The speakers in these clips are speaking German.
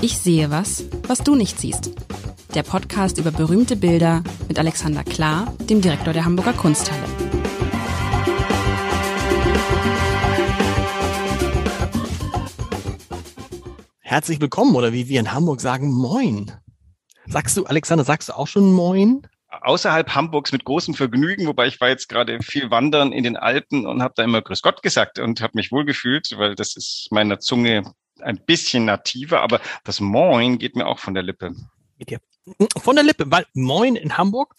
Ich sehe was, was du nicht siehst. Der Podcast über berühmte Bilder mit Alexander Klar, dem Direktor der Hamburger Kunsthalle. Herzlich willkommen oder wie wir in Hamburg sagen, moin. Sagst du, Alexander, sagst du auch schon moin? außerhalb Hamburgs mit großem Vergnügen, wobei ich war jetzt gerade viel wandern in den Alpen und habe da immer Grüß Gott gesagt und habe mich wohlgefühlt, weil das ist meiner Zunge ein bisschen nativer, aber das Moin geht mir auch von der Lippe. Von der Lippe, weil Moin in Hamburg,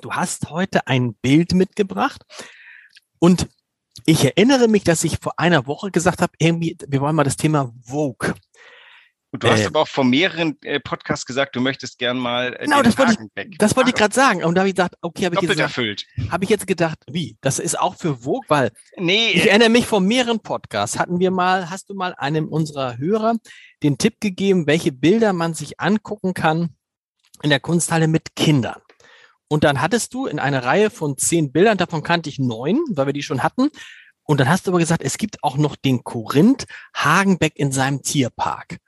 du hast heute ein Bild mitgebracht und ich erinnere mich, dass ich vor einer Woche gesagt habe, irgendwie, wir wollen mal das Thema Vogue und du äh, hast aber auch vor mehreren äh, Podcasts gesagt, du möchtest gern mal äh, genau, das wollte ich, das wollte ich gerade sagen. Und da habe ich gedacht, okay, habe ich jetzt erfüllt. Habe ich jetzt gedacht, wie? Das ist auch für Vogue, weil nee, ich erinnere mich vor mehreren Podcasts hatten wir mal, hast du mal einem unserer Hörer den Tipp gegeben, welche Bilder man sich angucken kann in der Kunsthalle mit Kindern. Und dann hattest du in einer Reihe von zehn Bildern, davon kannte ich neun, weil wir die schon hatten. Und dann hast du aber gesagt, es gibt auch noch den Korinth Hagenbeck in seinem Tierpark.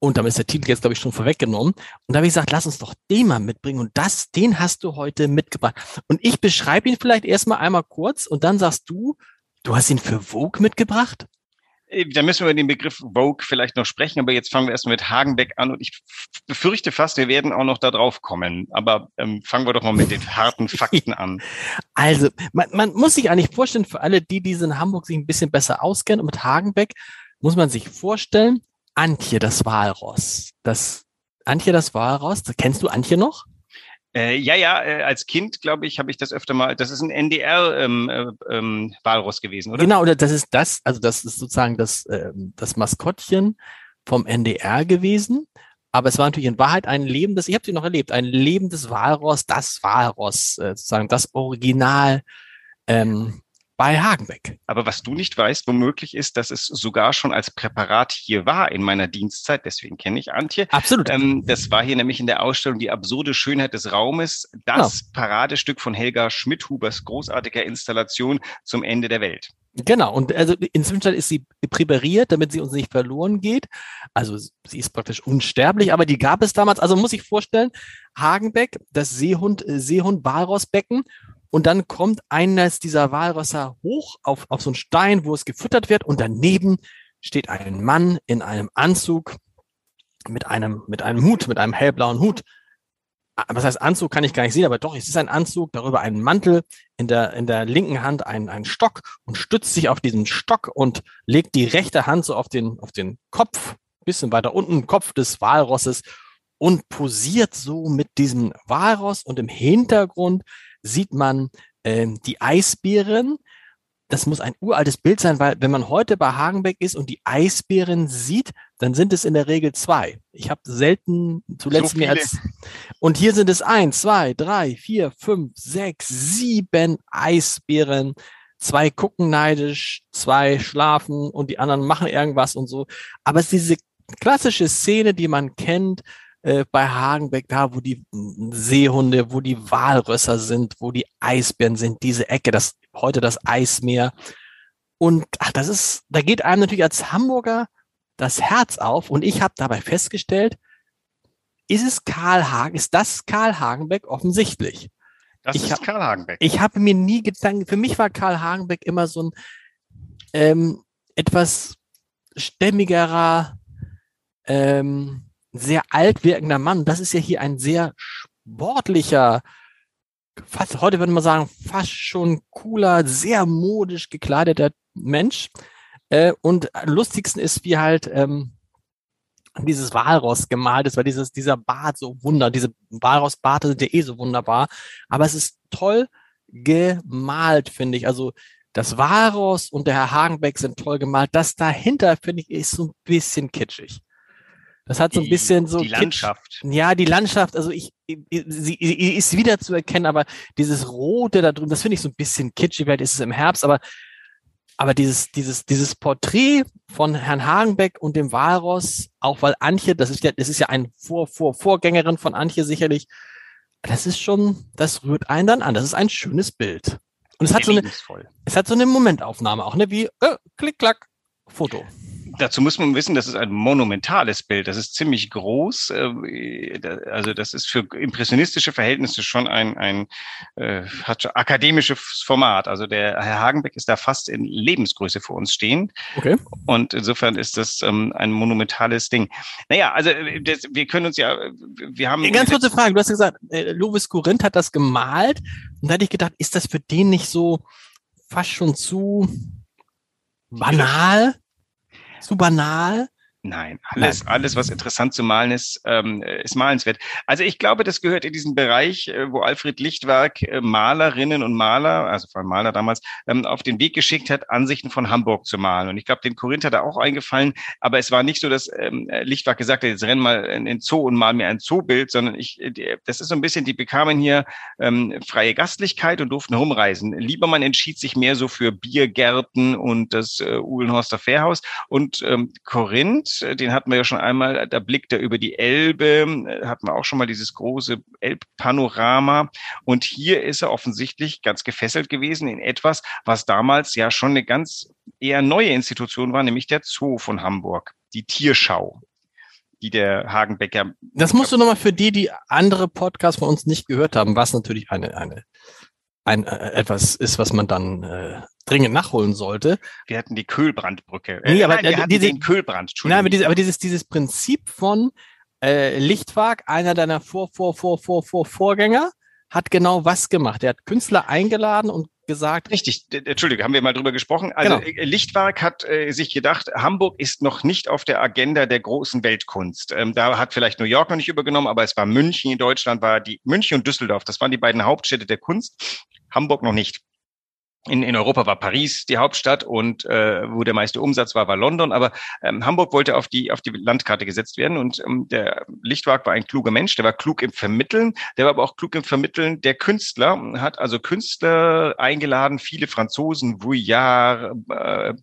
Und damit ist der Titel jetzt, glaube ich, schon vorweggenommen. Und da habe ich gesagt, lass uns doch den mal mitbringen. Und das, den hast du heute mitgebracht. Und ich beschreibe ihn vielleicht erstmal einmal kurz und dann sagst du, du hast ihn für Vogue mitgebracht? Äh, da müssen wir über den Begriff Vogue vielleicht noch sprechen, aber jetzt fangen wir erstmal mit Hagenbeck an und ich befürchte fast, wir werden auch noch da drauf kommen. Aber ähm, fangen wir doch mal mit den harten Fakten an. Also, man, man muss sich eigentlich vorstellen, für alle, die, die in Hamburg sich ein bisschen besser auskennen und mit Hagenbeck, muss man sich vorstellen, Antje das Walross. Das Antje das Walross, kennst du Antje noch? Äh, ja, ja, äh, als Kind, glaube ich, habe ich das öfter mal, das ist ein NDR-Walross ähm, äh, ähm, gewesen, oder? Genau, oder das ist das, also das ist sozusagen das, äh, das Maskottchen vom NDR gewesen. Aber es war natürlich in Wahrheit ein lebendes, ich habe sie noch erlebt, ein lebendes Walross, das Walross, äh, sozusagen das Original ähm, bei Hagenbeck. Aber was du nicht weißt, womöglich ist, dass es sogar schon als Präparat hier war in meiner Dienstzeit. Deswegen kenne ich Antje. Absolut. Ähm, das war hier nämlich in der Ausstellung Die absurde Schönheit des Raumes, das genau. Paradestück von Helga Schmidhubers großartiger Installation zum Ende der Welt. Genau, und also inzwischen ist sie präpariert, damit sie uns nicht verloren geht. Also sie ist praktisch unsterblich, aber die gab es damals. Also muss ich vorstellen, Hagenbeck, das Seehund, Seehund-Walrossbecken und dann kommt eines dieser Walrösser hoch auf, auf so einen Stein, wo es gefüttert wird. Und daneben steht ein Mann in einem Anzug mit einem, mit einem Hut, mit einem hellblauen Hut. Ah, was heißt Anzug, kann ich gar nicht sehen, aber doch, es ist ein Anzug, darüber einen Mantel, in der, in der linken Hand ein, ein Stock und stützt sich auf diesen Stock und legt die rechte Hand so auf den, auf den Kopf, bisschen weiter unten, Kopf des Walrosses und posiert so mit diesem Walross und im Hintergrund sieht man äh, die Eisbären. Das muss ein uraltes Bild sein, weil wenn man heute bei Hagenbeck ist und die Eisbären sieht, dann sind es in der Regel zwei. Ich habe selten zuletzt so mehr als. Und hier sind es eins, zwei, drei, vier, fünf, sechs, sieben Eisbären. Zwei gucken neidisch, zwei schlafen und die anderen machen irgendwas und so. Aber es ist diese klassische Szene, die man kennt, äh, bei Hagenbeck, da wo die Seehunde, wo die Walrösser sind, wo die Eisbären sind, diese Ecke, das heute das Eismeer. Und ach, das ist, da geht einem natürlich als Hamburger das Herz auf. Und ich habe dabei festgestellt, ist es Karl Hagen, ist das Karl Hagenbeck offensichtlich? Das ich ist hab, Karl Hagenbeck. Ich habe mir nie Gedanken, für mich war Karl Hagenbeck immer so ein ähm, etwas stämmigerer, ähm, sehr alt wirkender Mann. Das ist ja hier ein sehr sportlicher, fast heute würde man sagen, fast schon cooler, sehr modisch gekleideter Mensch. Äh, und lustigsten ist, wie halt ähm, dieses Walross gemalt ist, weil dieses, dieser Bart so wunder, diese Walross-Barte sind ja eh so wunderbar. Aber es ist toll gemalt, finde ich. Also das Walross und der Herr Hagenbeck sind toll gemalt. Das dahinter, finde ich, ist so ein bisschen kitschig. Das hat so ein bisschen so. Die Landschaft. Ja, die Landschaft, also ich, sie, ist wieder zu erkennen, aber dieses Rote da drüben, das finde ich so ein bisschen kitschig, weil es ist im Herbst, aber, aber dieses, dieses, dieses Porträt von Herrn Hagenbeck und dem Walross, auch weil Antje, das ist ja, das ist ja ein Vor, Vor, Vorgängerin von Antje sicherlich, das ist schon, das rührt einen dann an. Das ist ein schönes Bild. Und es hat so eine, es hat so eine Momentaufnahme auch, ne, wie, äh, klick, klack, Foto. Dazu muss man wissen, das ist ein monumentales Bild. Das ist ziemlich groß. Äh, also das ist für impressionistische Verhältnisse schon ein, ein äh, hat akademisches Format. Also der Herr Hagenbeck ist da fast in Lebensgröße vor uns stehend. Okay. Und insofern ist das ähm, ein monumentales Ding. Naja, also äh, das, wir können uns ja, wir haben. Ganz kurze Frage. Du hast gesagt, äh, Louis Corinth hat das gemalt. Und da hatte ich gedacht, ist das für den nicht so fast schon zu banal? Zu banal? Nein, alles, alles, was interessant zu malen ist, ähm, ist malenswert. Also ich glaube, das gehört in diesen Bereich, äh, wo Alfred Lichtwerk äh, Malerinnen und Maler, also vor allem Maler damals, ähm, auf den Weg geschickt hat, Ansichten von Hamburg zu malen. Und ich glaube, den Korinth hat er auch eingefallen, aber es war nicht so, dass ähm, Lichtwerk gesagt hat, jetzt renn mal in den Zoo und mal mir ein Zoobild, sondern ich, äh, das ist so ein bisschen, die bekamen hier ähm, freie Gastlichkeit und durften herumreisen. Liebermann entschied sich mehr so für Biergärten und das äh, Uhlenhorster Fährhaus und ähm, Korinth äh, den hatten wir ja schon einmal, da blickt er über die Elbe, äh, hatten wir auch schon mal dieses große Elbpanorama. Und hier ist er offensichtlich ganz gefesselt gewesen in etwas, was damals ja schon eine ganz eher neue Institution war, nämlich der Zoo von Hamburg, die Tierschau die der Hagenbecker. Das musst du nochmal für die, die andere Podcasts von uns nicht gehört haben, was natürlich eine, eine ein, äh, etwas ist, was man dann äh, dringend nachholen sollte. Wir hatten die Köhlbrandbrücke. Äh, nee, aber nein, wir diese, den Köhlbrand. Nein, aber, diese, aber dieses, dieses Prinzip von äh, Lichtwag, einer deiner Vor, Vor, Vor, Vor, Vor, Vorgänger, hat genau was gemacht. Er hat Künstler eingeladen und gesagt. Richtig, Entschuldige, haben wir mal drüber gesprochen. Also genau. Äh, Lichtwerk hat äh, sich gedacht, Hamburg ist noch nicht auf der Agenda der großen Weltkunst. Ähm, da hat vielleicht New York noch nicht übergenommen, aber es war München in Deutschland, war die München und Düsseldorf. Das waren die beiden Hauptstädte der Kunst. Hamburg noch nicht in, in Europa war Paris die Hauptstadt und äh, wo der meiste Umsatz war, war London. Aber ähm, Hamburg wollte auf die auf die Landkarte gesetzt werden und ähm, der Lichtwag war ein kluger Mensch. Der war klug im Vermitteln, der war aber auch klug im Vermitteln der Künstler. Hat also Künstler eingeladen, viele Franzosen, Vuillard, äh,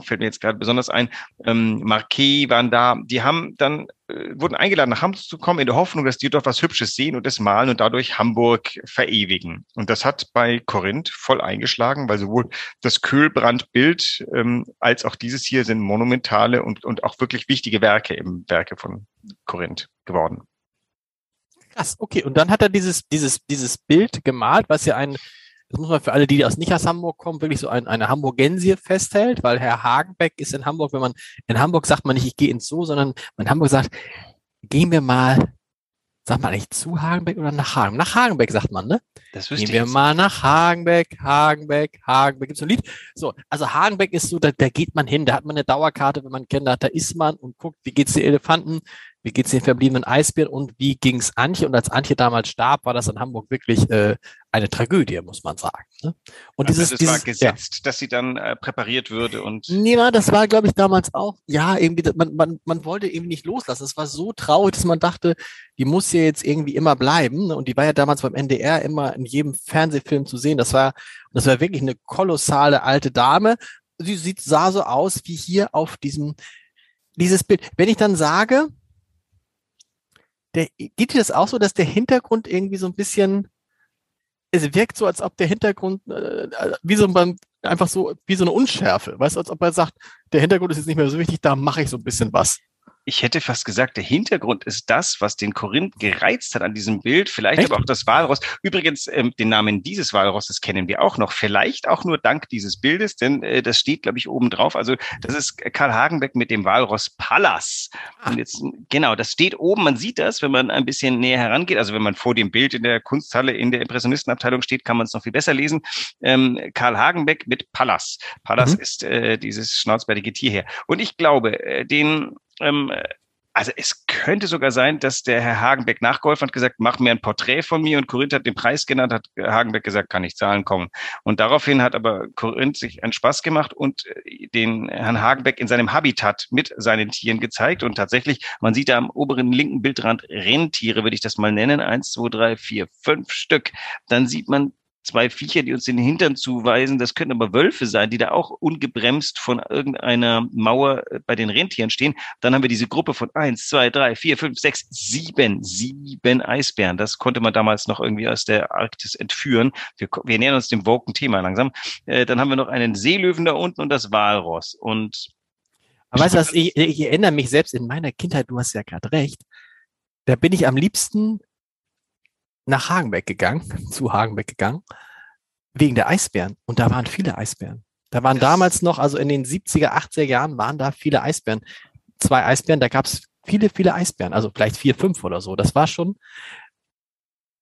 fällt mir jetzt gerade besonders ein, ähm, Marquet waren da. Die haben dann wurden eingeladen, nach Hamburg zu kommen, in der Hoffnung, dass die dort was Hübsches sehen und das malen und dadurch Hamburg verewigen. Und das hat bei Korinth voll eingeschlagen, weil sowohl das Köhlbrandbild ähm, als auch dieses hier sind monumentale und, und auch wirklich wichtige Werke im Werke von Korinth geworden. Krass, okay. Und dann hat er dieses, dieses, dieses Bild gemalt, was ja ein das muss man für alle, die aus nicht aus Hamburg kommen, wirklich so ein, eine Hamburgensie festhält, weil Herr Hagenbeck ist in Hamburg, wenn man, in Hamburg sagt man nicht, ich gehe ins Zoo, sondern man in Hamburg sagt, gehen wir mal, sagt man eigentlich zu Hagenbeck oder nach Hagenbeck? Nach Hagenbeck sagt man, ne? Das wüsste Gehen wir jetzt. mal nach Hagenbeck, Hagenbeck, Hagenbeck. Gibt's ein Lied? So, also Hagenbeck ist so, da, da geht man hin, da hat man eine Dauerkarte, wenn man kennt, da, da ist man und guckt, wie geht's den Elefanten, wie geht's den verbliebenen Eisbären und wie ging's Antje? Und als Antje damals starb, war das in Hamburg wirklich äh, eine Tragödie, muss man sagen. Ne? Und also dieses, das dieses, war gesetzt, ja. dass sie dann äh, präpariert würde und. Nee, das war, glaube ich, damals auch, ja, irgendwie, man, man, man wollte eben nicht loslassen. Es war so traurig, dass man dachte, die muss ja jetzt irgendwie immer bleiben. Ne? Und die war ja damals beim NDR immer in jedem Fernsehfilm zu sehen. Das war, das war wirklich eine kolossale alte Dame. Sie sieht, sah so aus wie hier auf diesem, dieses Bild. Wenn ich dann sage, der, geht dir das auch so, dass der Hintergrund irgendwie so ein bisschen, es wirkt so, als ob der Hintergrund äh, wie so ein, einfach so wie so eine Unschärfe, weißt du, als ob er sagt, der Hintergrund ist jetzt nicht mehr so wichtig, da mache ich so ein bisschen was ich hätte fast gesagt, der Hintergrund ist das, was den Korinth gereizt hat an diesem Bild, vielleicht Echt? aber auch das Walross. Übrigens, ähm, den Namen dieses Walrosses kennen wir auch noch, vielleicht auch nur dank dieses Bildes, denn äh, das steht, glaube ich, oben drauf. Also das ist Karl Hagenbeck mit dem Walross Pallas. Und jetzt, genau, das steht oben, man sieht das, wenn man ein bisschen näher herangeht. Also wenn man vor dem Bild in der Kunsthalle in der Impressionistenabteilung steht, kann man es noch viel besser lesen. Ähm, Karl Hagenbeck mit Pallas. Pallas mhm. ist äh, dieses schnauzbärtige Tier her. Und ich glaube, äh, den ähm, also es könnte sogar sein, dass der Herr Hagenbeck nachgeholfen hat, gesagt, mach mir ein Porträt von mir und Korinth hat den Preis genannt, hat Hagenbeck gesagt, kann ich zahlen kommen. Und daraufhin hat aber Korinth sich einen Spaß gemacht und äh, den Herrn Hagenbeck in seinem Habitat mit seinen Tieren gezeigt. Und tatsächlich, man sieht da am oberen linken Bildrand Rentiere, würde ich das mal nennen. Eins, zwei, drei, vier, fünf Stück. Dann sieht man zwei Viecher, die uns den Hintern zuweisen. Das könnten aber Wölfe sein, die da auch ungebremst von irgendeiner Mauer äh, bei den Rentieren stehen. Dann haben wir diese Gruppe von eins, zwei, drei, vier, fünf, sechs, sieben, sieben Eisbären. Das konnte man damals noch irgendwie aus der Arktis entführen. Wir, wir nähern uns dem woken Thema langsam. Äh, dann haben wir noch einen Seelöwen da unten und das Walross. Und Aber weißt du was, ich, ich erinnere mich selbst in meiner Kindheit, du hast ja gerade recht, da bin ich am liebsten nach Hagenbeck gegangen, zu Hagenbeck gegangen, wegen der Eisbären. Und da waren viele Eisbären. Da waren damals noch, also in den 70er, 80er Jahren waren da viele Eisbären. Zwei Eisbären, da gab es viele, viele Eisbären, also vielleicht vier, fünf oder so. Das war schon.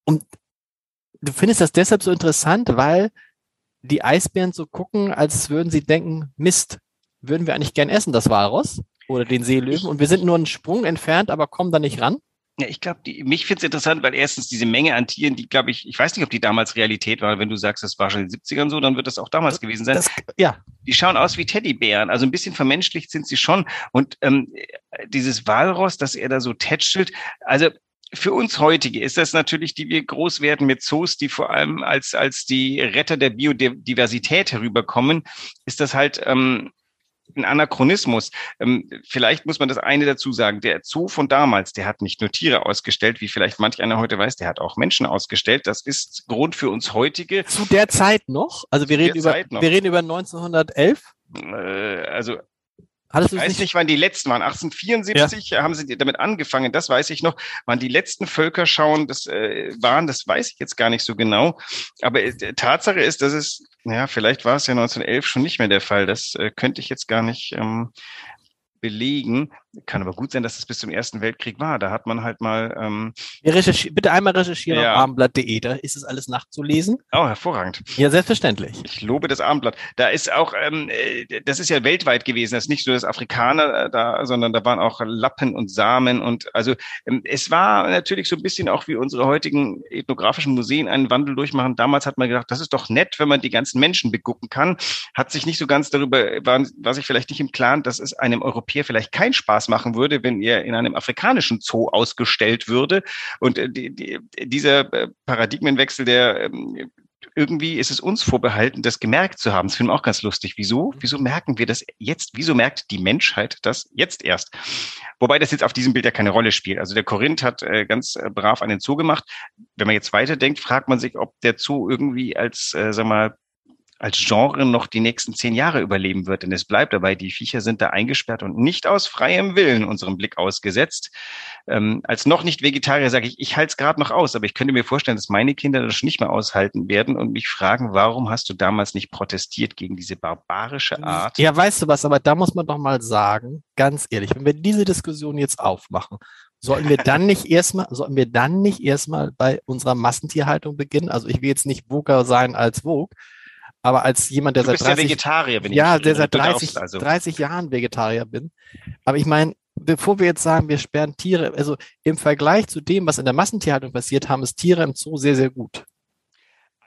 Und du findest das deshalb so interessant, weil die Eisbären so gucken, als würden sie denken, Mist, würden wir eigentlich gern essen, das Walross oder den Seelöwen und wir sind nur einen Sprung entfernt, aber kommen da nicht ran. Ja, ich glaube, mich finde es interessant, weil erstens diese Menge an Tieren, die glaube ich, ich weiß nicht, ob die damals Realität war. Wenn du sagst, das war schon in den 70ern so, dann wird das auch damals gewesen sein. Das, ja. Die schauen aus wie Teddybären, also ein bisschen vermenschlicht sind sie schon. Und ähm, dieses Walross, das er da so tätschelt, also für uns heutige ist das natürlich, die wir groß werden mit Zoos, die vor allem als, als die Retter der Biodiversität herüberkommen, ist das halt ähm, ein Anachronismus. Ähm, vielleicht muss man das eine dazu sagen. Der Zoo von damals, der hat nicht nur Tiere ausgestellt, wie vielleicht manch einer heute weiß, der hat auch Menschen ausgestellt. Das ist Grund für uns heutige. Zu der Zeit noch? Also wir reden über, wir reden über 1911? Äh, also Hattest ich weiß nicht, nicht, wann die letzten waren. 1874 ja. haben sie damit angefangen, das weiß ich noch. Wann die letzten Völkerschauen das äh, waren, das weiß ich jetzt gar nicht so genau. Aber äh, Tatsache ist, dass es, ja, vielleicht war es ja 1911 schon nicht mehr der Fall. Das äh, könnte ich jetzt gar nicht ähm, belegen. Kann aber gut sein, dass es bis zum Ersten Weltkrieg war. Da hat man halt mal. Ähm, bitte einmal recherchieren ja. auf abendblatt.de, da ist es alles nachzulesen. Oh, hervorragend. Ja, selbstverständlich. Ich lobe das Abendblatt. Da ist auch, ähm, äh, das ist ja weltweit gewesen. Das ist nicht nur das Afrikaner äh, da, sondern da waren auch Lappen und Samen und also ähm, es war natürlich so ein bisschen auch wie unsere heutigen ethnografischen Museen einen Wandel durchmachen. Damals hat man gedacht, das ist doch nett, wenn man die ganzen Menschen begucken kann. Hat sich nicht so ganz darüber, war, war sich vielleicht nicht im Klaren, dass es einem Europäer vielleicht keinen Spaß machen würde, wenn er in einem afrikanischen Zoo ausgestellt würde. Und äh, die, die, dieser äh, Paradigmenwechsel, der ähm, irgendwie ist es uns vorbehalten, das gemerkt zu haben. Das finde ich auch ganz lustig. Wieso? Wieso merken wir das jetzt? Wieso merkt die Menschheit das jetzt erst? Wobei das jetzt auf diesem Bild ja keine Rolle spielt. Also der Korinth hat äh, ganz äh, brav einen Zoo gemacht. Wenn man jetzt weiterdenkt, fragt man sich, ob der Zoo irgendwie als, äh, sag mal, als Genre noch die nächsten zehn Jahre überleben wird. Denn es bleibt dabei, die Viecher sind da eingesperrt und nicht aus freiem Willen unserem Blick ausgesetzt. Ähm, als noch nicht Vegetarier sage ich, ich halte es gerade noch aus, aber ich könnte mir vorstellen, dass meine Kinder das nicht mehr aushalten werden und mich fragen, warum hast du damals nicht protestiert gegen diese barbarische Art? Ja, weißt du was, aber da muss man doch mal sagen, ganz ehrlich, wenn wir diese Diskussion jetzt aufmachen, Sollten wir dann nicht erstmal, sollten wir dann nicht erstmal bei unserer Massentierhaltung beginnen? Also ich will jetzt nicht Voker sein als Vogue, aber als jemand, der du seit 30 ja Vegetarier, bin ich ja, der seit 30, also. 30 Jahren Vegetarier bin. Aber ich meine, bevor wir jetzt sagen, wir sperren Tiere, also im Vergleich zu dem, was in der Massentierhaltung passiert, haben es Tiere im Zoo sehr, sehr gut.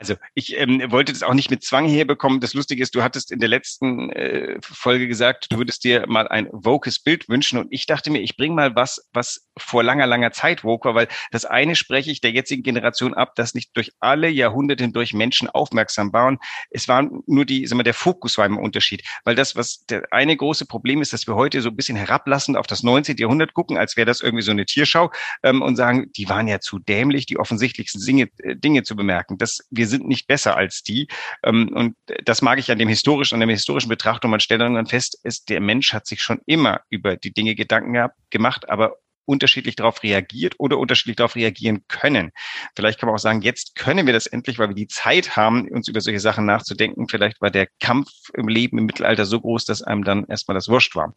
Also ich ähm, wollte das auch nicht mit Zwang herbekommen. Das Lustige ist, du hattest in der letzten äh, Folge gesagt, du würdest dir mal ein wokes Bild wünschen und ich dachte mir, ich bringe mal was, was vor langer, langer Zeit woke war, weil das eine spreche ich der jetzigen Generation ab, dass nicht durch alle Jahrhunderte hindurch Menschen aufmerksam waren. Es war nur die, sagen wir, der Fokus war im Unterschied, weil das, was der eine große Problem ist, dass wir heute so ein bisschen herablassend auf das 19. Jahrhundert gucken, als wäre das irgendwie so eine Tierschau ähm, und sagen, die waren ja zu dämlich, die offensichtlichsten Dinge, äh, Dinge zu bemerken. Dass wir sind nicht besser als die. Ähm, und das mag ich an dem historischen, an der historischen Betrachtung. Man stellt dann fest, ist, der Mensch hat sich schon immer über die Dinge Gedanken gehabt, gemacht, aber unterschiedlich darauf reagiert oder unterschiedlich darauf reagieren können. Vielleicht kann man auch sagen, jetzt können wir das endlich, weil wir die Zeit haben, uns über solche Sachen nachzudenken. Vielleicht war der Kampf im Leben im Mittelalter so groß, dass einem dann erstmal das Wurscht war.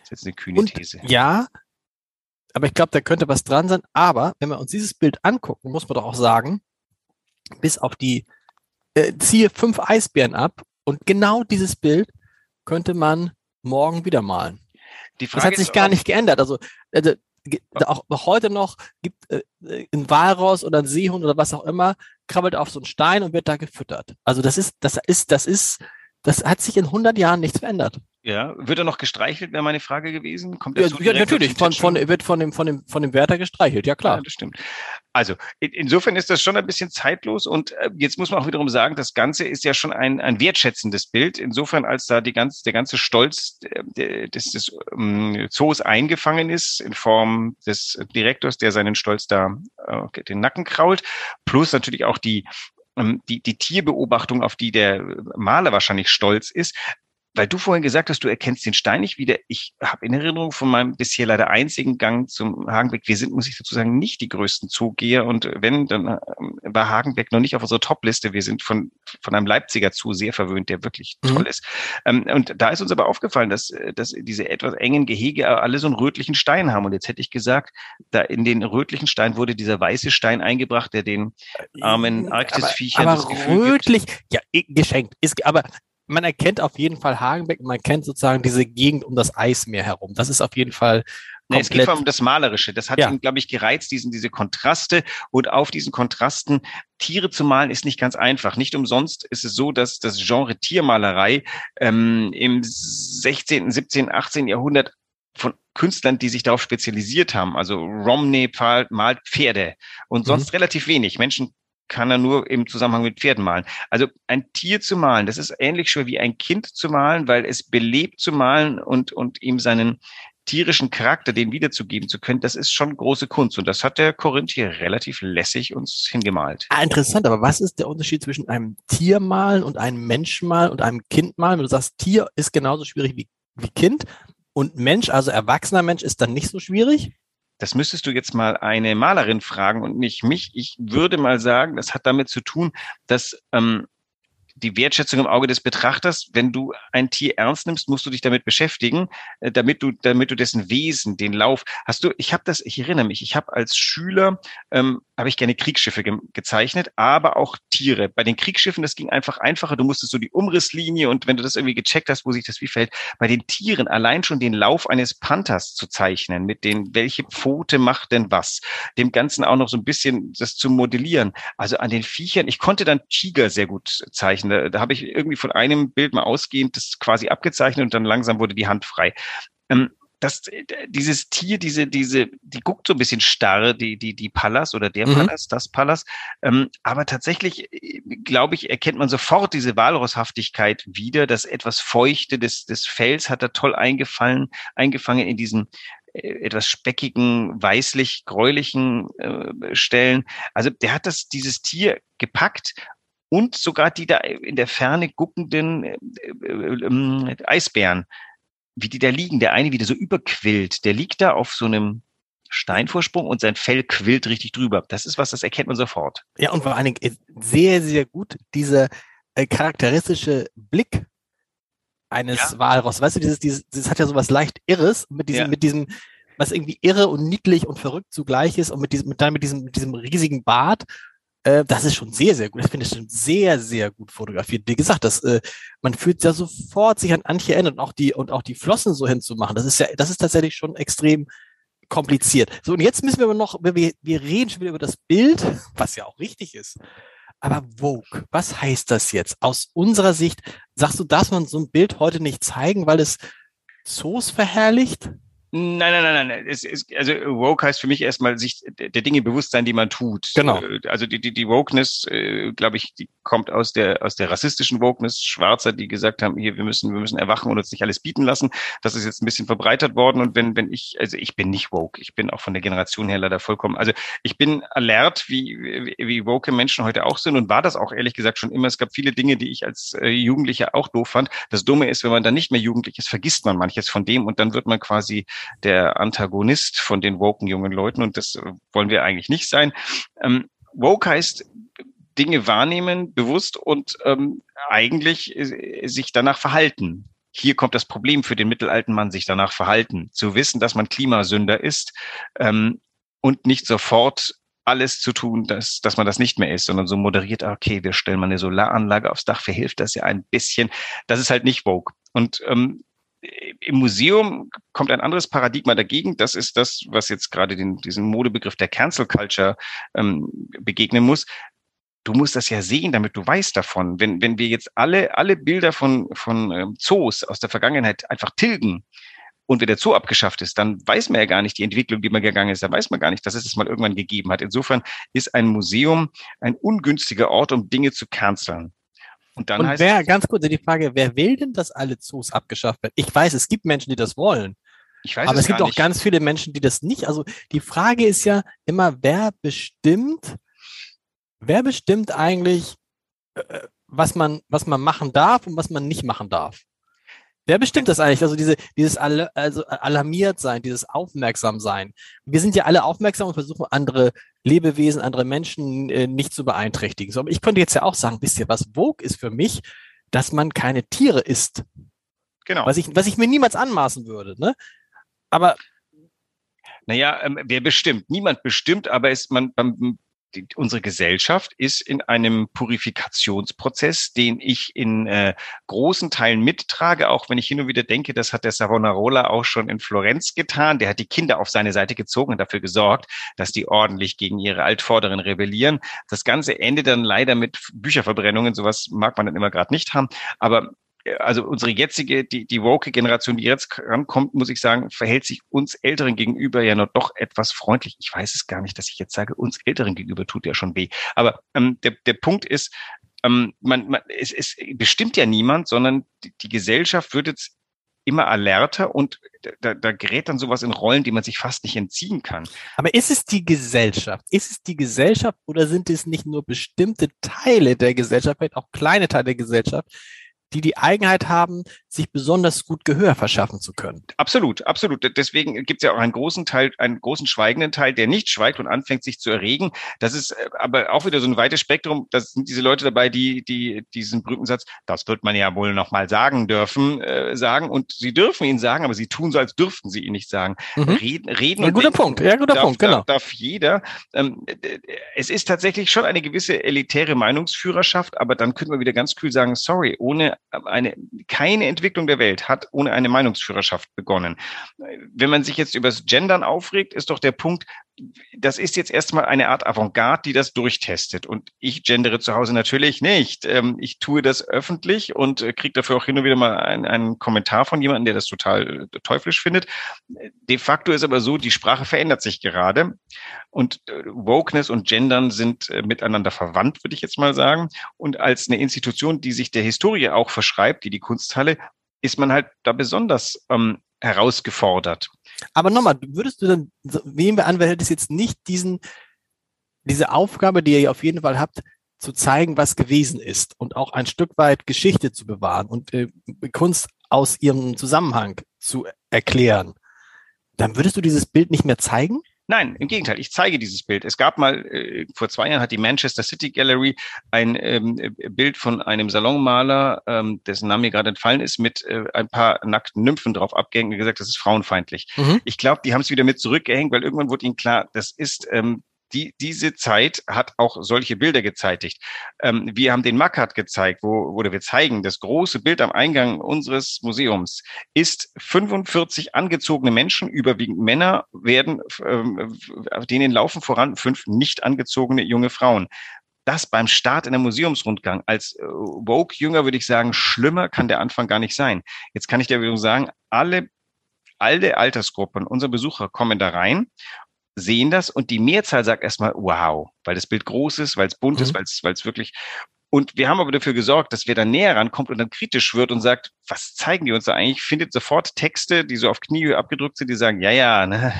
Das ist jetzt eine kühne Und These. Ja, aber ich glaube, da könnte was dran sein. Aber wenn wir uns dieses Bild angucken, muss man doch auch sagen, bis auf die, äh, ziehe fünf Eisbären ab und genau dieses Bild könnte man morgen wieder malen. Die Frage das hat sich gar nicht geändert. Also, also auch heute noch gibt äh, ein Walross oder ein Seehund oder was auch immer, krabbelt auf so einen Stein und wird da gefüttert. Also das ist, das ist, das ist, das hat sich in 100 Jahren nichts verändert. Ja, wird er noch gestreichelt, wäre meine Frage gewesen. Kommt ja, ja natürlich, von, von, wird von dem, von, dem, von dem Wärter gestreichelt, ja klar. Ja, das stimmt. Also in, insofern ist das schon ein bisschen zeitlos und äh, jetzt muss man auch wiederum sagen, das Ganze ist ja schon ein, ein wertschätzendes Bild, insofern als da die ganze, der ganze Stolz äh, des, des ähm, Zoos eingefangen ist in Form des Direktors, der seinen Stolz da äh, den Nacken krault, plus natürlich auch die ähm, die, die Tierbeobachtung, auf die der Maler wahrscheinlich stolz ist, weil du vorhin gesagt hast, du erkennst den Stein nicht wieder. Ich habe in Erinnerung von meinem bisher leider einzigen Gang zum Hagenbeck. Wir sind, muss ich dazu sagen, nicht die größten Zugeher. Und wenn, dann ähm, war Hagenbeck noch nicht auf unserer Top-Liste. Wir sind von, von einem Leipziger Zoo sehr verwöhnt, der wirklich mhm. toll ist. Ähm, und da ist uns aber aufgefallen, dass, dass diese etwas engen Gehege alle so einen rötlichen Stein haben. Und jetzt hätte ich gesagt, da in den rötlichen Stein wurde dieser weiße Stein eingebracht, der den armen Arktisviechern aber, aber rötlich, gibt. ja, geschenkt. Ist, aber man erkennt auf jeden Fall Hagenbeck, man kennt sozusagen diese Gegend um das Eismeer herum. Das ist auf jeden Fall Nee, es geht um das Malerische. Das hat ja. ihn, glaube ich, gereizt, diesen, diese Kontraste. Und auf diesen Kontrasten Tiere zu malen ist nicht ganz einfach. Nicht umsonst ist es so, dass das Genre Tiermalerei ähm, im 16., 17., 18. Jahrhundert von Künstlern, die sich darauf spezialisiert haben. Also Romney malt Pferde und sonst mhm. relativ wenig. Menschen kann er nur im Zusammenhang mit Pferden malen. Also ein Tier zu malen, das ist ähnlich schwer wie ein Kind zu malen, weil es belebt zu malen und, und ihm seinen tierischen Charakter, den wiederzugeben zu können, das ist schon große Kunst. Und das hat der Korinth hier relativ lässig uns hingemalt. Ah, interessant, aber was ist der Unterschied zwischen einem Tiermalen und einem Menschmalen und einem Kindmalen? Wenn du sagst, Tier ist genauso schwierig wie, wie Kind und Mensch, also erwachsener Mensch, ist dann nicht so schwierig? Das müsstest du jetzt mal eine Malerin fragen und nicht mich. Ich würde mal sagen, das hat damit zu tun, dass ähm, die Wertschätzung im Auge des Betrachters, wenn du ein Tier ernst nimmst, musst du dich damit beschäftigen, äh, damit du, damit du dessen Wesen, den Lauf, hast du, ich habe das, ich erinnere mich, ich habe als Schüler, ähm, habe ich gerne Kriegsschiffe ge gezeichnet, aber auch Tiere. Bei den Kriegsschiffen, das ging einfach einfacher, du musstest so die Umrisslinie und wenn du das irgendwie gecheckt hast, wo sich das wie fällt, bei den Tieren allein schon den Lauf eines Panthers zu zeichnen, mit den, welche Pfote macht denn was, dem Ganzen auch noch so ein bisschen das zu modellieren. Also an den Viechern, ich konnte dann Tiger sehr gut zeichnen da, da habe ich irgendwie von einem Bild mal ausgehend das quasi abgezeichnet und dann langsam wurde die Hand frei. Ähm, das, dieses Tier, diese, diese, die guckt so ein bisschen starr, die, die, die Pallas oder der mhm. Pallas, das Pallas. Ähm, aber tatsächlich, glaube ich, erkennt man sofort diese Walrusshaftigkeit wieder. Das etwas Feuchte des, des Fells hat er toll eingefallen, eingefangen in diesen äh, etwas speckigen, weißlich-gräulichen äh, Stellen. Also der hat das, dieses Tier gepackt und sogar die da in der Ferne guckenden äh, äh, äh, Eisbären, wie die da liegen. Der eine wieder so überquillt, der liegt da auf so einem Steinvorsprung und sein Fell quillt richtig drüber. Das ist was, das erkennt man sofort. Ja, und vor allen Dingen sehr, sehr gut dieser äh, charakteristische Blick eines ja. Walross. Weißt du, dieses, dieses, das hat ja sowas leicht Irres mit diesem, ja. mit diesem, was irgendwie irre und niedlich und verrückt zugleich ist und mit diesem, mit, dann mit diesem, mit diesem riesigen Bart äh, das ist schon sehr, sehr gut. Ich finde es schon sehr, sehr gut fotografiert. Wie gesagt, das, äh, man fühlt ja sofort sich an Antje erinnert und auch die, und auch die Flossen so hinzumachen. Das ist ja, das ist tatsächlich schon extrem kompliziert. So, und jetzt müssen wir aber noch, wir, wir reden schon wieder über das Bild, was ja auch richtig ist. Aber Vogue, was heißt das jetzt? Aus unserer Sicht, sagst du, darf man so ein Bild heute nicht zeigen, weil es Zoos verherrlicht? Nein, nein, nein, nein. Es ist, also woke heißt für mich erstmal sich der Dinge bewusst sein, die man tut. Genau. Äh, also die, die, die Wokeness, äh, glaube ich, die kommt aus der aus der rassistischen Wokeness, Schwarzer, die gesagt haben, hier wir müssen wir müssen erwachen und uns nicht alles bieten lassen. Das ist jetzt ein bisschen verbreitert worden und wenn wenn ich also ich bin nicht woke, ich bin auch von der Generation her leider vollkommen. Also ich bin alert, wie wie, wie woke Menschen heute auch sind und war das auch ehrlich gesagt schon immer. Es gab viele Dinge, die ich als äh, Jugendlicher auch doof fand. Das Dumme ist, wenn man dann nicht mehr jugendlich ist, vergisst man manches von dem und dann wird man quasi der Antagonist von den woken jungen Leuten und das wollen wir eigentlich nicht sein. Ähm, woke heißt Dinge wahrnehmen, bewusst und ähm, eigentlich äh, sich danach verhalten. Hier kommt das Problem für den mittelalten Mann, sich danach verhalten, zu wissen, dass man Klimasünder ist ähm, und nicht sofort alles zu tun, dass, dass man das nicht mehr ist, sondern so moderiert, okay, wir stellen mal eine Solaranlage aufs Dach, verhilft das ja ein bisschen. Das ist halt nicht woke. Und ähm, im Museum kommt ein anderes Paradigma dagegen. Das ist das, was jetzt gerade den, diesen Modebegriff der Cancel Culture ähm, begegnen muss. Du musst das ja sehen, damit du weißt davon. Wenn, wenn wir jetzt alle, alle Bilder von, von ähm, Zoos aus der Vergangenheit einfach tilgen, und wenn der Zoo abgeschafft ist, dann weiß man ja gar nicht die Entwicklung, die man gegangen ist, dann weiß man gar nicht, dass es es mal irgendwann gegeben hat. Insofern ist ein Museum ein ungünstiger Ort, um Dinge zu canceln. Und dann und heißt wer, ganz kurz die Frage, wer will denn, dass alle Zoos abgeschafft werden? Ich weiß, es gibt Menschen, die das wollen. Ich weiß aber es, es gibt auch ganz viele Menschen, die das nicht. Also die Frage ist ja immer, wer bestimmt, wer bestimmt eigentlich, äh, was man, was man machen darf und was man nicht machen darf? Wer bestimmt das eigentlich? Also diese, dieses Al also alarmiert sein, dieses aufmerksam sein. Wir sind ja alle aufmerksam und versuchen andere Lebewesen, andere Menschen äh, nicht zu beeinträchtigen. So, aber ich könnte jetzt ja auch sagen, wisst ihr was, Vogue ist für mich, dass man keine Tiere isst. Genau. Was ich, was ich mir niemals anmaßen würde, ne? Aber naja, ähm, wer bestimmt? Niemand bestimmt, aber ist man beim die, unsere Gesellschaft ist in einem Purifikationsprozess, den ich in äh, großen Teilen mittrage, auch wenn ich hin und wieder denke, das hat der Savonarola auch schon in Florenz getan. Der hat die Kinder auf seine Seite gezogen und dafür gesorgt, dass die ordentlich gegen ihre Altvorderen rebellieren. Das Ganze endet dann leider mit Bücherverbrennungen. Sowas mag man dann immer gerade nicht haben. Aber also unsere jetzige, die, die woke Generation, die jetzt rankommt, muss ich sagen, verhält sich uns Älteren gegenüber ja noch doch etwas freundlich. Ich weiß es gar nicht, dass ich jetzt sage, uns Älteren gegenüber tut ja schon weh. Aber ähm, der, der Punkt ist, ähm, man, man, es, es bestimmt ja niemand, sondern die, die Gesellschaft wird jetzt immer alerter und da, da gerät dann sowas in Rollen, die man sich fast nicht entziehen kann. Aber ist es die Gesellschaft? Ist es die Gesellschaft oder sind es nicht nur bestimmte Teile der Gesellschaft, vielleicht auch kleine Teile der Gesellschaft, die die Eigenheit haben, sich besonders gut Gehör verschaffen zu können. Absolut, absolut. Deswegen gibt es ja auch einen großen Teil, einen großen schweigenden Teil, der nicht schweigt und anfängt, sich zu erregen. Das ist äh, aber auch wieder so ein weites Spektrum. Das sind diese Leute dabei, die, die diesen berühmten Satz, das wird man ja wohl noch mal sagen dürfen, äh, sagen. Und sie dürfen ihn sagen, aber sie tun so, als dürften sie ihn nicht sagen. Mhm. Reden, reden. Ein guter Punkt, ja, guter darf, Punkt, genau. Darf, darf jeder. Ähm, es ist tatsächlich schon eine gewisse elitäre Meinungsführerschaft, aber dann können wir wieder ganz kühl sagen, sorry, ohne eine, keine Entwicklung der Welt hat ohne eine Meinungsführerschaft begonnen. Wenn man sich jetzt über das Gendern aufregt, ist doch der Punkt, das ist jetzt erstmal eine Art Avantgarde, die das durchtestet. Und ich gendere zu Hause natürlich nicht. Ähm, ich tue das öffentlich und äh, kriege dafür auch hin und wieder mal einen, einen Kommentar von jemandem, der das total äh, teuflisch findet. De facto ist aber so, die Sprache verändert sich gerade. Und äh, Wokeness und Gendern sind miteinander verwandt, würde ich jetzt mal sagen. Und als eine Institution, die sich der Historie auch verschreibt, die die Kunsthalle, ist man halt da besonders ähm, herausgefordert. Aber nochmal, würdest du dann, nehmen wir an, wer hätte jetzt nicht diesen, diese Aufgabe, die ihr auf jeden Fall habt, zu zeigen, was gewesen ist und auch ein Stück weit Geschichte zu bewahren und äh, Kunst aus ihrem Zusammenhang zu erklären, dann würdest du dieses Bild nicht mehr zeigen? Nein, im Gegenteil, ich zeige dieses Bild. Es gab mal, äh, vor zwei Jahren hat die Manchester City Gallery ein ähm, Bild von einem Salonmaler, ähm, dessen Name mir gerade entfallen ist, mit äh, ein paar nackten Nymphen drauf abgehängt und gesagt, das ist frauenfeindlich. Mhm. Ich glaube, die haben es wieder mit zurückgehängt, weil irgendwann wurde ihnen klar, das ist ähm, die, diese Zeit hat auch solche Bilder gezeitigt. Ähm, wir haben den Mackert gezeigt, wo, wo wir zeigen, das große Bild am Eingang unseres Museums ist 45 angezogene Menschen, überwiegend Männer, werden, ähm, denen laufen voran fünf nicht angezogene junge Frauen das beim Start in der Museumsrundgang als äh, Vogue-Jünger würde ich sagen, schlimmer kann der Anfang gar nicht sein. Jetzt kann ich dir wieder sagen, alle alle Altersgruppen unserer Besucher kommen da rein sehen das und die Mehrzahl sagt erstmal, wow, weil das Bild groß ist, weil es bunt mhm. ist, weil es, weil es wirklich. Und wir haben aber dafür gesorgt, dass wer da näher rankommt und dann kritisch wird und sagt, was zeigen die uns da eigentlich? Findet sofort Texte, die so auf Kniehöhe abgedrückt sind, die sagen, ja, ja, ne,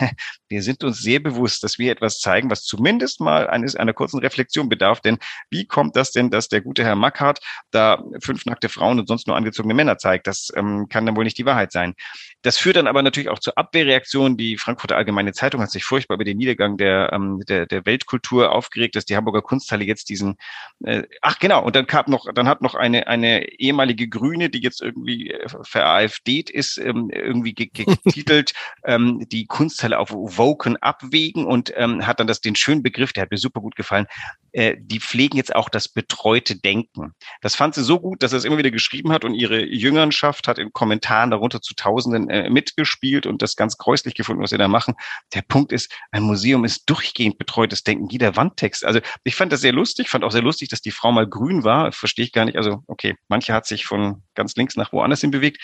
wir sind uns sehr bewusst, dass wir etwas zeigen, was zumindest mal eines, einer kurzen Reflexion bedarf. Denn wie kommt das denn, dass der gute Herr Mackhardt da fünf nackte Frauen und sonst nur angezogene Männer zeigt? Das ähm, kann dann wohl nicht die Wahrheit sein. Das führt dann aber natürlich auch zur Abwehrreaktion. Die Frankfurter Allgemeine Zeitung hat sich furchtbar über den Niedergang der, ähm, der, der Weltkultur aufgeregt, dass die Hamburger Kunsthalle jetzt diesen, äh, ach genau, und dann gab noch, dann hat noch eine, eine ehemalige Grüne, die jetzt irgendwie äh, ver-AfD ist, ähm, irgendwie getitelt, ähm, die Kunsthalle auf Woken abwägen und ähm, hat dann das den schönen Begriff, der hat mir super gut gefallen, äh, die pflegen jetzt auch das betreute Denken. Das fand sie so gut, dass er es immer wieder geschrieben hat und ihre Jüngernschaft hat in Kommentaren darunter zu Tausenden äh, mitgespielt und das ganz gräuslich gefunden, was sie da machen. Der Punkt ist, ein Museum ist durchgehend betreutes Denken, jeder Wandtext. Also ich fand das sehr lustig, fand auch sehr lustig, dass die Frau mal grün war. Verstehe ich gar nicht. Also okay, manche hat sich von ganz links nach woanders hin bewegt.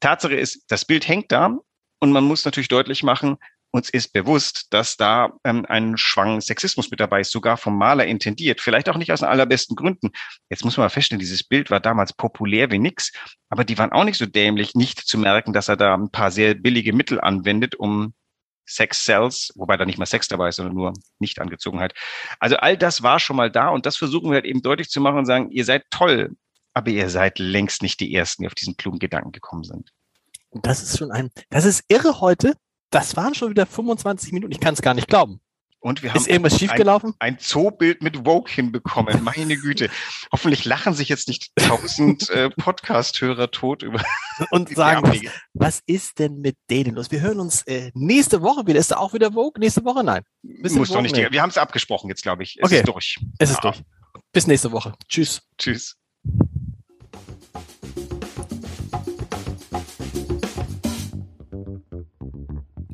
Tatsache ist, das Bild hängt da und man muss natürlich deutlich machen, uns ist bewusst, dass da ähm, ein Schwang Sexismus mit dabei ist, sogar vom Maler intendiert. Vielleicht auch nicht aus den allerbesten Gründen. Jetzt muss man mal feststellen, dieses Bild war damals populär wie nix, aber die waren auch nicht so dämlich, nicht zu merken, dass er da ein paar sehr billige Mittel anwendet, um Sex Cells, wobei da nicht mal Sex dabei ist, sondern nur Nicht-Angezogenheit. Also all das war schon mal da und das versuchen wir halt eben deutlich zu machen und sagen, ihr seid toll, aber ihr seid längst nicht die Ersten, die auf diesen klugen Gedanken gekommen sind. Das ist schon ein, das ist irre heute. Das waren schon wieder 25 Minuten. Ich kann es gar nicht glauben. Und wir haben Ist irgendwas schiefgelaufen? ein, ein Zoobild mit Vogue hinbekommen. Meine Güte. Hoffentlich lachen sich jetzt nicht tausend äh, Podcast-Hörer tot über Und sagen, was, was ist denn mit denen los? Wir hören uns äh, nächste Woche wieder. Ist da auch wieder Vogue? Nächste Woche? Nein. Bisschen Muss doch nicht. Die, wir haben es abgesprochen jetzt, glaube ich. Es Okay. ist durch. Es ist Ja. durch. Bis nächste Woche. Tschüss. Tschüss.